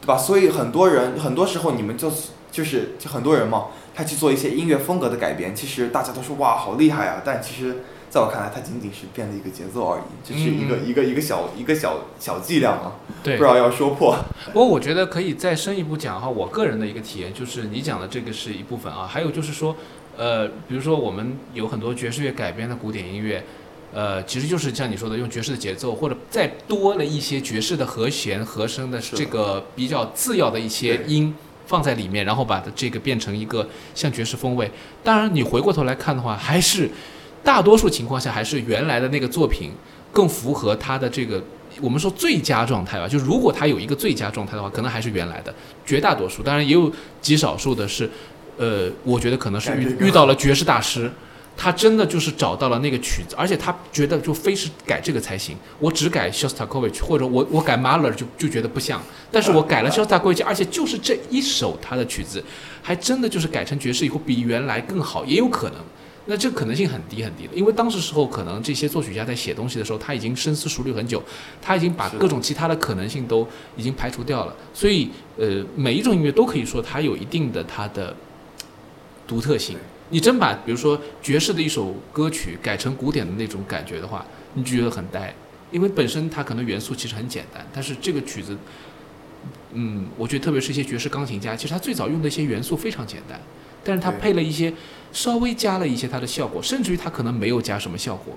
对吧？所以很多人很多时候你们就就是就很多人嘛，他去做一些音乐风格的改编，其实大家都说哇好厉害啊，但其实在我看来，它仅仅是变了一个节奏而已，就是一个、嗯一个一个小一个小小伎俩啊，对。不知道要说破。不过我觉得可以再深一步讲哈，我个人的一个体验就是你讲的这个是一部分啊，还有就是说，呃，比如说我们有很多爵士乐改编的古典音乐，呃，其实就是像你说的用爵士的节奏，或者再多了一些爵士的和弦、和声的这个比较次要的一些音放在里面，然后把它这个变成一个像爵士风味。当然，你回过头来看的话，还是大多数情况下还是原来的那个作品更符合它的这个我们说最佳状态吧，就如果它有一个最佳状态的话，可能还是原来的。绝大多数，当然也有极少数的是，呃，我觉得可能是遇遇到了爵士大师，他真的就是找到了那个曲子，而且他觉得就非是改这个才行。我只改 Shostakovich，或者我我改马勒就就觉得不像，但是我改了 Shostakovich，而且就是这一首他的曲子，还真的就是改成爵士以后比原来更好，也有可能。那这个可能性很低很低的，因为当时时候可能这些作曲家在写东西的时候，他已经深思熟虑很久，他已经把各种其他的可能性都已经排除掉了。所以，呃，每一种音乐都可以说它有一定的它的独特性。你真把比如说爵士的一首歌曲改成古典的那种感觉的话，你就觉得很呆，因为本身它可能元素其实很简单，但是这个曲子，嗯，我觉得特别是一些爵士钢琴家，其实他最早用的一些元素非常简单，但是他配了一些稍微加了一些它的效果，甚至于他可能没有加什么效果，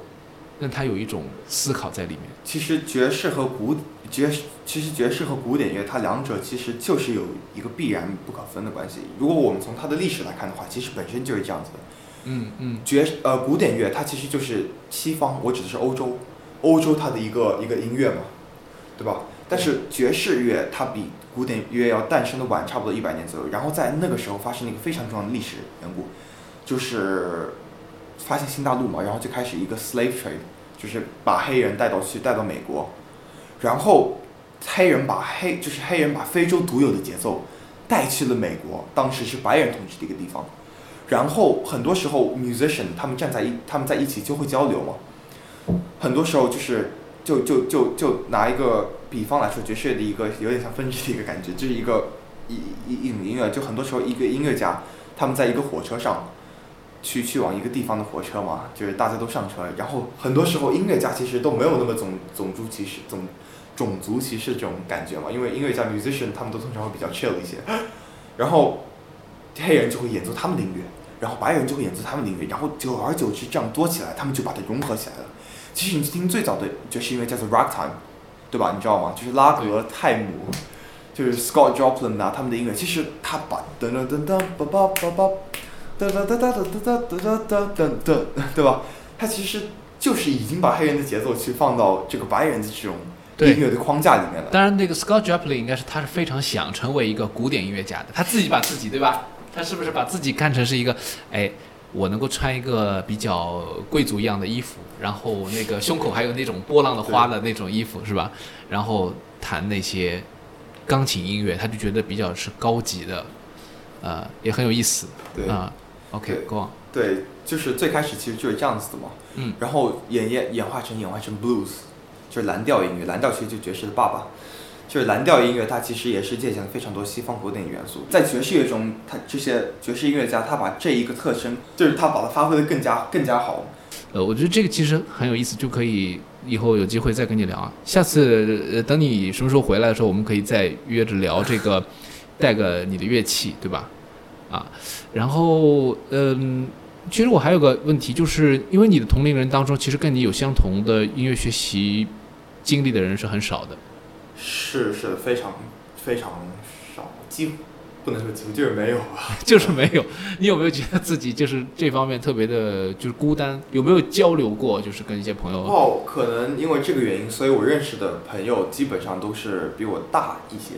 但他有一种思考在里面。其实爵士和古爵士，其实爵士和古典乐，它两者其实就是有一个必然不可分的关系。如果我们从它的历史来看的话，其实本身就是这样子的。嗯嗯，爵呃古典乐它其实就是西方，我指的是欧洲，欧洲它的一个一个音乐嘛，对吧？但是爵士乐它比古典乐要诞生的晚差不多一百年左右，然后在那个时候发生了一个非常重要的历史缘故，就是发现新大陆嘛，然后就开始一个 slave trade，就是把黑人带到去带到美国，然后黑人把黑就是黑人把非洲独有的节奏带去了美国，当时是白人统治的一个地方。然后很多时候，musician 他们站在一，他们在一起就会交流嘛。很多时候就是，就就就就拿一个比方来说，爵士乐的一个有点像分支的一个感觉，就是一个一一一种音乐，就很多时候一个音乐家他们在一个火车上，去去往一个地方的火车嘛，就是大家都上车，然后很多时候音乐家其实都没有那么种种族歧视、种种族歧视这种感觉嘛，因为音乐家 musician 他们都通常会比较 chill 一些，然后黑人就会演奏他们的音乐。然后白人就会演奏他们的音乐，然后久而久之这样多起来，他们就把它融合起来了。其实你听最早的爵士音乐叫做 ragtime，对吧？你知道吗？就是拉格泰姆，就是 Scott Joplin 啊，他们的音乐，其实他把噔噔噔噔叭叭叭叭，噔噔噔噔噔噔噔噔噔噔噔，对吧？他其实就是已经把黑人的节奏去放到这个白人的这种音乐的框架里面了。当然，那个 Scott Joplin 应该是他是非常想成为一个古典音乐家的，他自己把自己对吧？他是不是把自己看成是一个，哎，我能够穿一个比较贵族一样的衣服，然后那个胸口还有那种波浪的花的那种衣服是吧？然后弹那些钢琴音乐，他就觉得比较是高级的，呃，也很有意思对啊。，OK，go on。对，就是最开始其实就是这样子的嘛。嗯然后演演演化成演化成 blues，就是蓝调音乐，蓝调其实就爵士的爸爸。就是蓝调音乐，它其实也是借鉴了非常多西方古典元素。在爵士乐中，它这些爵士音乐家，他把这一个特征，就是他把它发挥的更加更加好。呃，我觉得这个其实很有意思，就可以以后有机会再跟你聊啊。下次呃，等你什么时候回来的时候，我们可以再约着聊这个，带个你的乐器，对吧？啊，然后嗯，其实我还有个问题，就是因为你的同龄人当中，其实跟你有相同的音乐学习经历的人是很少的。是是非常非常少，几乎不能说几乎就是没有吧。就是没有，你有没有觉得自己就是这方面特别的，就是孤单？有没有交流过？就是跟一些朋友？哦，可能因为这个原因，所以我认识的朋友基本上都是比我大一些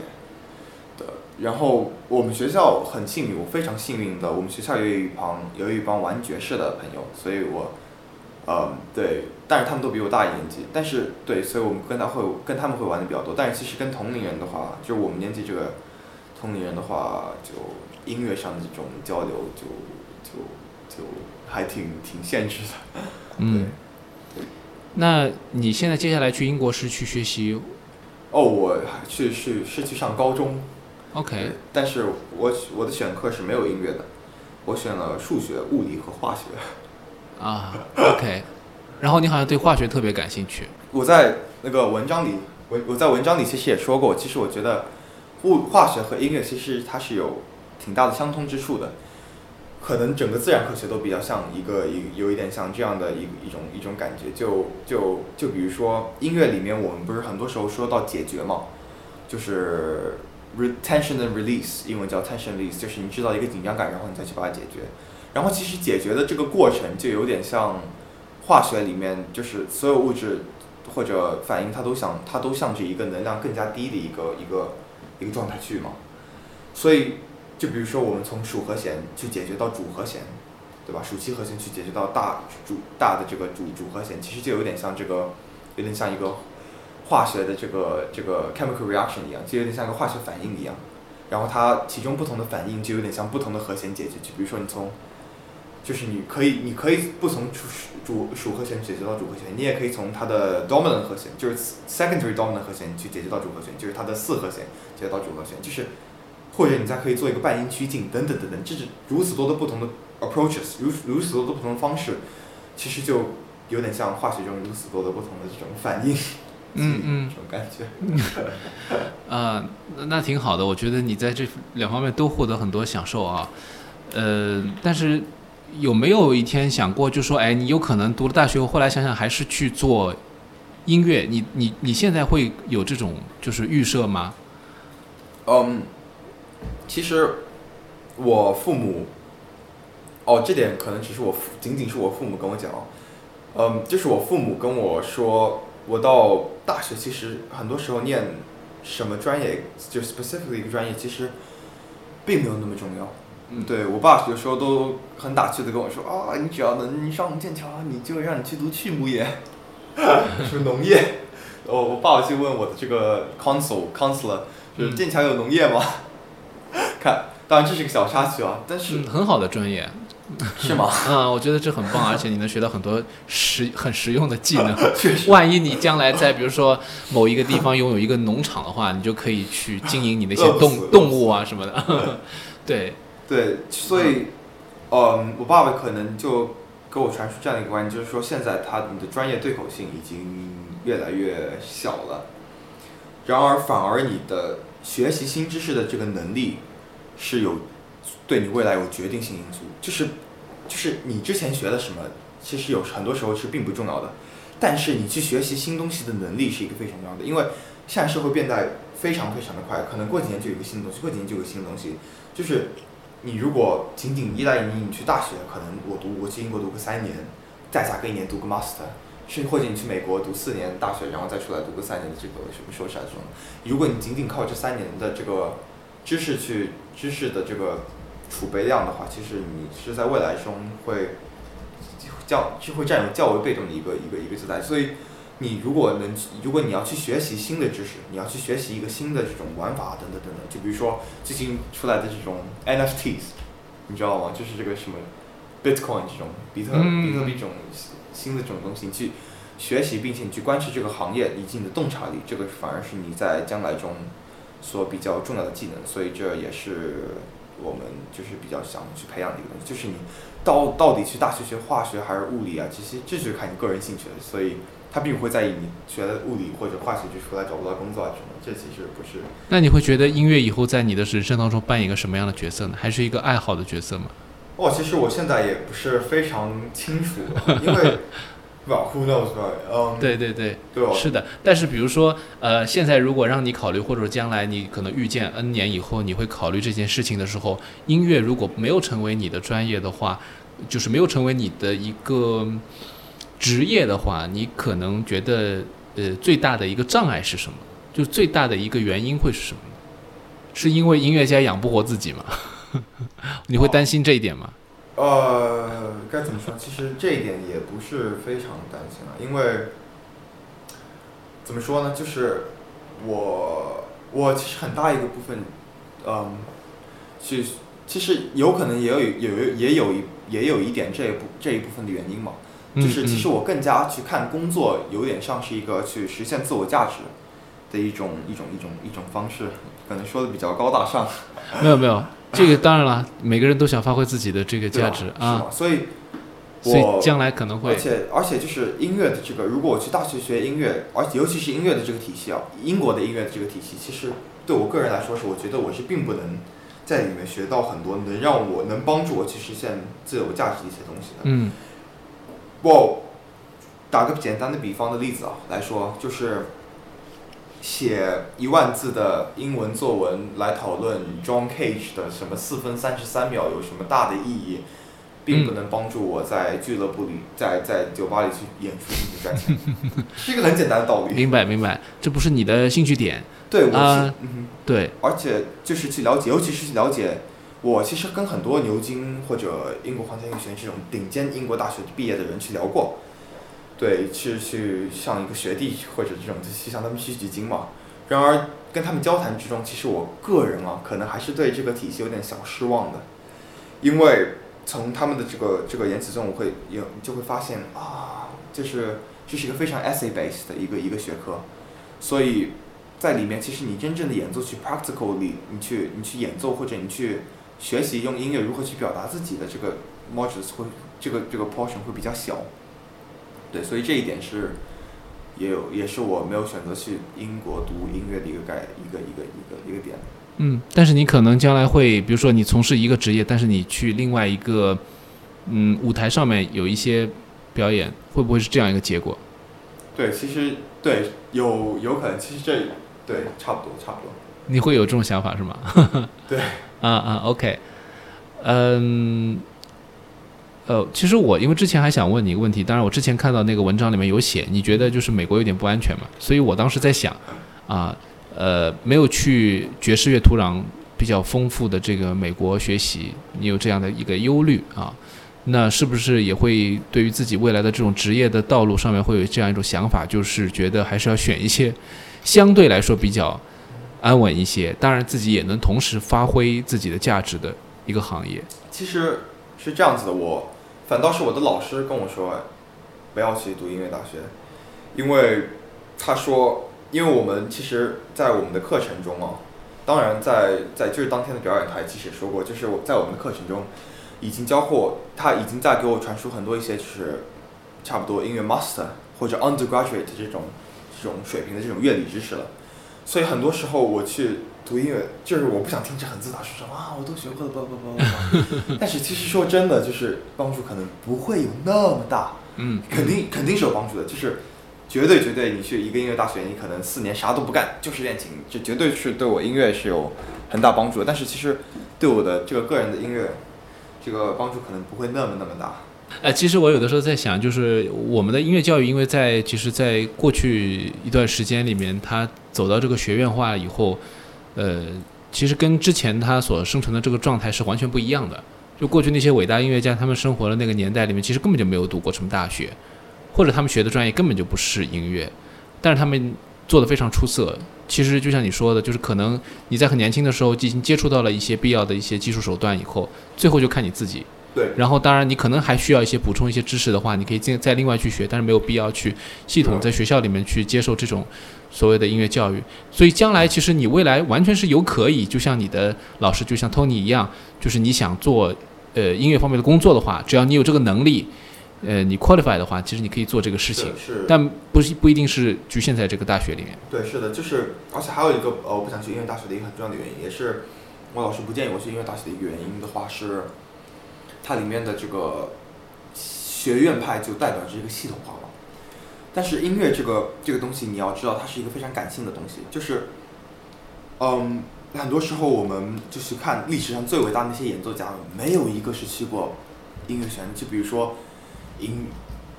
的。然后我们学校很幸运，我非常幸运的，我们学校有一帮有一帮玩爵士的朋友，所以我，呃，对，但是他们都比我大一年级，但是对，所以我们跟他会跟他们会玩的比较多。但是其实跟同龄人的话，就是我们年纪这个同龄人的话，就音乐上的这种交流就就就还挺挺限制的。嗯，那你现在接下来去英国是去学习哦，我还去是是去上高中，？OK，但是我我的选课是没有音乐的，我选了数学、物理和化学。啊，OK，然后你好像对化学特别感兴趣。我在那个文章里，我我在文章里其实也说过，其实我觉得物化学和音乐其实它是有挺大的相通之处的。可能整个自然科学都比较像一个一有一点像这样的一一种一种感觉，就就就比如说音乐里面，我们不是很多时候说到解决嘛，就是 retention and release，英文叫 tension release，就是你制造一个紧张感，然后你再去把它解决。然后其实解决的这个过程就有点像化学里面，就是所有物质或者反应，它都想它都向着一个能量更加低的一个一个一个状态去嘛。所以就比如说我们从属和弦去解决到主和弦，对吧？属七和弦去解决到大主大的这个主主和弦，其实就有点像这个，有点像一个化学的这个这个 chemical reaction 一样，就有点像一个化学反应一样。然后它其中不同的反应就有点像不同的和弦解决，就比如说你从就是你可以，你可以不从主主属和弦解决到主和弦，你也可以从它的 dominant 和弦，就是 secondary dominant 和弦去解决到主和弦，就是它的四和弦解决到主和弦，就是或者你再可以做一个半音趋近等等等等，这是如此多的不同的 approaches，如如此多的不同的方式，其实就有点像化学中如此多的不同的这种反应，嗯嗯这种感觉。啊、那那挺好的，我觉得你在这两方面都获得很多享受啊。呃，但是有没有一天想过，就说，哎，你有可能读了大学后，后来想想还是去做音乐？你你你现在会有这种就是预设吗？嗯，其实我父母，哦，这点可能只是我父，仅仅是我父母跟我讲，嗯，就是我父母跟我说，我到大学其实很多时候念什么专业，就 specifically 一个专业，其实并没有那么重要。嗯对我爸有时候都很打趣的跟我说啊，你只要能上剑桥，你就让你去读畜牧业，是农业。哦，我爸就问我的这个 consul counselor，就是嗯剑桥有农业吗？看，当然这是个小插曲啊，但是、嗯，很好的专业。是吗？嗯，我觉得这很棒，而且你能学到很多实很实用的技能。确实，万一你将来在比如说某一个地方拥有一个农场的话，你就可以去经营你那些动动物啊什么的。对，对，所以，嗯，我爸爸可能就给我传输这样的一个观念，就是说现在他你的专业对口性已经越来越小了，然而反而你的学习新知识的这个能力是有对你未来有决定性因素，就是就是你之前学了什么，其实有很多时候是并不重要的，但是你去学习新东西的能力是一个非常重要的，因为现在社会变得非常非常的快，可能过几年就有一个新的东西，过几年就有个新的东西，就是你如果仅仅依赖于你去大学，可能我读我去英国读个三年，再加个一年读个 master，甚至或者你去美国读四年大学，然后再出来读个三年的这个什么硕士啊这种，如果你仅仅靠这三年的这个知识去知识的这个储备量的话，其实你是在未来中会较就会占有较为被动的一个一个一个姿态，所以。你如果能，如果你要去学习新的知识，你要去学习一个新的这种玩法等等等等，就比如说最近出来的这种 NFTs，你知道吗？就是这个什么 Bitcoin 这种比特嗯比特币这种新的这种东西，你去学习并且你去关注这个行业以及你的洞察力，这个反而是你在将来中所比较重要的技能，所以这也是我们就是比较想去培养的一个东西，就是你到到底去大学学化学还是物理啊，这些这就是看你个人兴趣了，所以。他并不会在意你学的物理或者化学就出来找不到工作啊什么，这其实不是。那你会觉得音乐以后在你的人生当中扮演一个什么样的角色呢？还是一个爱好的角色吗？哦，其实我现在也不是非常清楚，因为，吧，Who knows 吧？嗯，对对对，对哦，是的。但是比如说，呃，现在如果让你考虑，或者将来你可能遇见 N 年以后，你会考虑这件事情的时候，音乐如果没有成为你的专业的话，就是没有成为你的一个职业的话，你可能觉得呃最大的一个障碍是什么？就最大的一个原因会是什么？是因为音乐家养不活自己吗？你会担心这一点吗？呃，该怎么说？其实这一点也不是非常担心了，因为怎么说呢？就是我我其实很大一个部分，嗯，去其实有可能也有有也有一也有一点这一部这一部分的原因嘛。就是其实我更加去看工作，有点像是一个去实现自我价值的一种一种一种一种方式，可能说的比较高大上。没有没有，这个当然了，每个人都想发挥自己的这个价值是啊。吗？所以所以我将来可能会而且而且就是音乐的这个，如果我去大学学音乐，而且尤其是音乐的这个体系啊，英国的音乐的这个体系，其实对我个人来说是，我觉得我是并不能在里面学到很多能让我能帮助我去实现自我价值的一些东西的。嗯我打个简单的比方的例子啊来说，就是写一万字的英文作文来讨论 John Cage 的什么四分三十三秒有什么大的意义，并不能帮助我在俱乐部里、在在酒吧里去演出进行赚钱，是一个很简单的道理。明白明白，这不是你的兴趣点，对，我是。对，而且就是去了解，尤其是去了解，我其实跟很多牛津或者英国皇家音乐学院这种顶尖英国大学毕业的人去聊过，对，是去向一个学弟或者这种去向他们取取经嘛。然而跟他们交谈之中，其实我个人啊，可能还是对这个体系有点小失望的，因为从他们的这个这个言辞中，我会有就会发现啊，就是这是一个非常 essay based 的一个一个学科，所以在里面，其实你真正的演奏去 practically，你去你去演奏或者你去学习用音乐如何去表达自己的这个 modules 会这个这个 portion 会比较小。对，所以这一点是也有也是我没有选择去英国读音乐的一个概一个一个一个一个点。嗯，但是你可能将来会，比如说你从事一个职业，但是你去另外一个嗯舞台上面有一些表演，会不会是这样一个结果？对，其实对有有可能，其实这对差不多差不多。你会有这种想法是吗？对，啊啊，OK，嗯，呃，其实我因为之前还想问你一个问题，当然我之前看到那个文章里面有写，你觉得就是美国有点不安全嘛，所以我当时在想，啊，呃，没有去爵士乐土壤比较丰富的这个美国学习，你有这样的一个忧虑啊，那是不是也会对于自己未来的这种职业的道路上面会有这样一种想法，就是觉得还是要选一些相对来说比较安稳一些，当然自己也能同时发挥自己的价值的一个行业。其实是这样子的，我反倒是我的老师跟我说，不要去读音乐大学，因为他说，因为我们其实，在我们的课程中啊，当然在在就是当天的表演台其实也说过，就是我在我们的课程中已经教过，他已经在给我传输很多一些就是差不多音乐 master 或者 undergraduate 这种这种水平的这种乐理知识了。所以很多时候我去读音乐，就是我不想听这很自大说什么啊，我都学会了，不不不不不。但是其实说真的，就是帮助可能不会有那么大，嗯，肯定肯定是有帮助的，就是绝对绝对，你去一个音乐大学，你可能四年啥都不干，就是练琴，这绝对是对我音乐是有很大帮助的。但是其实对我的这个个人的音乐，这个帮助可能不会那么那么大。呃，其实我有的时候在想，就是我们的音乐教育，因为在其实，在过去一段时间里面，它走到这个学院化以后，呃，其实跟之前它所生成的这个状态是完全不一样的。就过去那些伟大音乐家，他们生活的那个年代里面，其实根本就没有读过什么大学，或者他们学的专业根本就不是音乐，但是他们做的非常出色。其实就像你说的，就是可能你在很年轻的时候就已经接触到了一些必要的一些技术手段以后，最后就看你自己。对，然后，当然，你可能还需要一些补充一些知识的话，你可以再再另外去学，但是没有必要去系统在学校里面去接受这种所谓的音乐教育。所以，将来其实你未来完全是有可以，就像你的老师，就像 Tony 一样，就是你想做呃音乐方面的工作的话，只要你有这个能力，呃，你 qualify 的话，其实你可以做这个事情，是，但不是不一定是局限在这个大学里面。对，是的，就是，而且还有一个呃，我不想去音乐大学的一个很重要的原因，也是我老师不建议我去音乐大学的一个原因的话是，它里面的这个学院派就代表着一个系统化嘛。但是音乐这个这个东西，你要知道，它是一个非常感性的东西，就是，嗯，很多时候我们就是看历史上最伟大的那些演奏家们，没有一个是去过音乐学院，就比如说引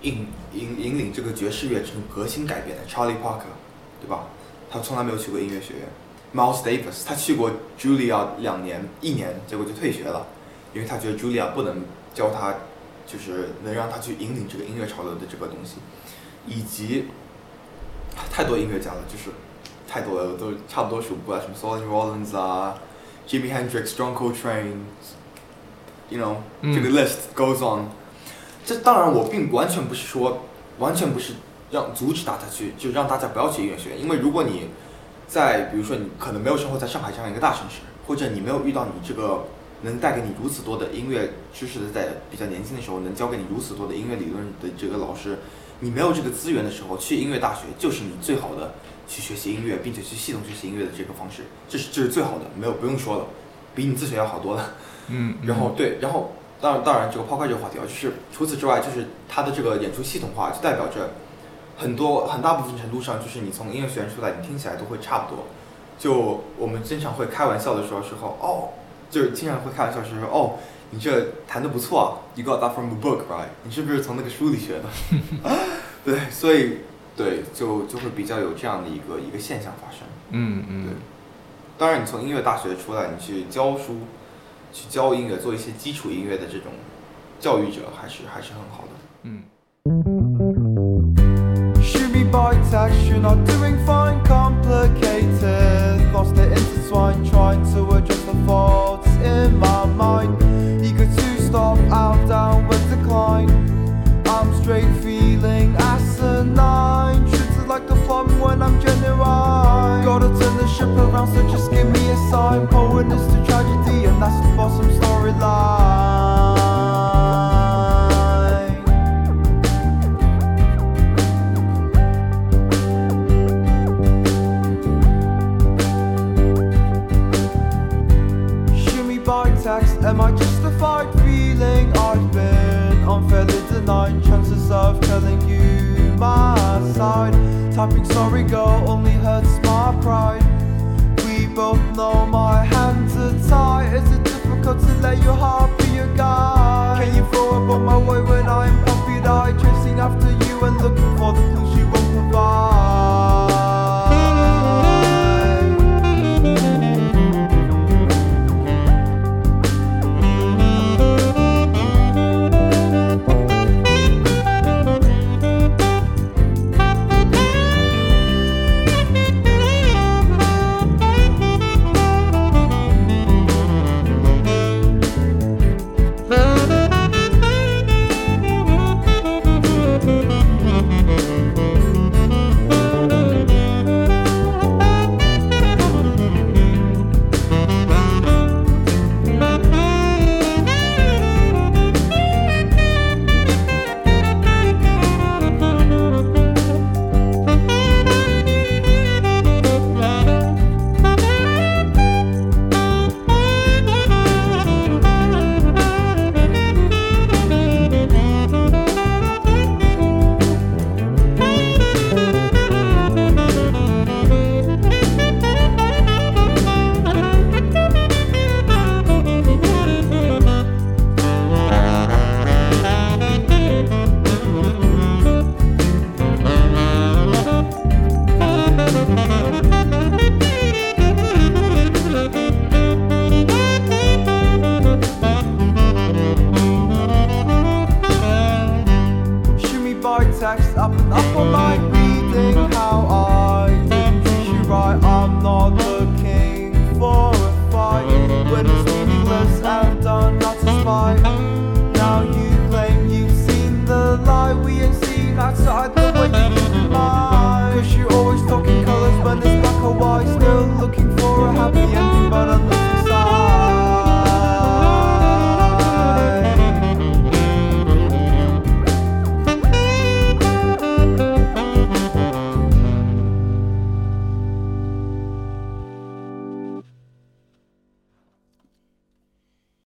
引引引领这个爵士乐这种革新改变的 Charlie Parker，对吧？他从来没有去过音乐学院。Miles Davis 他去过 Julia 两年一年，结果就退学了，因为他觉得 Julia 不能教他，就是能让他去引领这个音乐潮流的这个东西，以及太多音乐家了，就是太多了，都差不多数不过来，什么 Solon Rollins 啊，Jimi Hendrix、John Coltrane，you know，、嗯这个 list goes on。这当然，我并完全不是说，完全不是让阻止大家去，就让大家不要去音乐学院，因为如果你在比如说你可能没有生活在上海这样一个大城市，或者你没有遇到你这个能带给你如此多的音乐知识的，在比较年轻的时候能教给你如此多的音乐理论的这个老师，你没有这个资源的时候，去音乐大学就是你最好的去学习音乐，并且去系统学习音乐的这个方式，这是这是最好的，没有不用说了，比你自学要好多了。嗯，然后对，然后当然当然这个抛开这个话题啊，就是除此之外，就是它的这个演出系统化，就代表着很多很大部分程度上，就是你从音乐学院出来，你听起来都会差不多。就我们经常会开玩笑的时候时候，哦，就是经常会开玩笑说说，哦，你这弹的不错啊，You got that from the book, right？你是不是从那个书里学的？对，所以对，就就会比较有这样的一个一个现象发生。嗯嗯对，当然，你从音乐大学出来，你去教书，去教音乐，做一些基础音乐的这种教育者，还是还是很好的。嗯。Turn around, so just give me a sign. Poet is to tragedy, and that's the bottom storyline. Me by text, am I justified feeling I've been unfairly denied chances of telling you my side? Typing sorry girl only hurts my pride. Both know my hands are tied. Is it difficult to let your heart be your guide? Can you throw up on my way when I'm puppy eyed, chasing after you and looking for the clues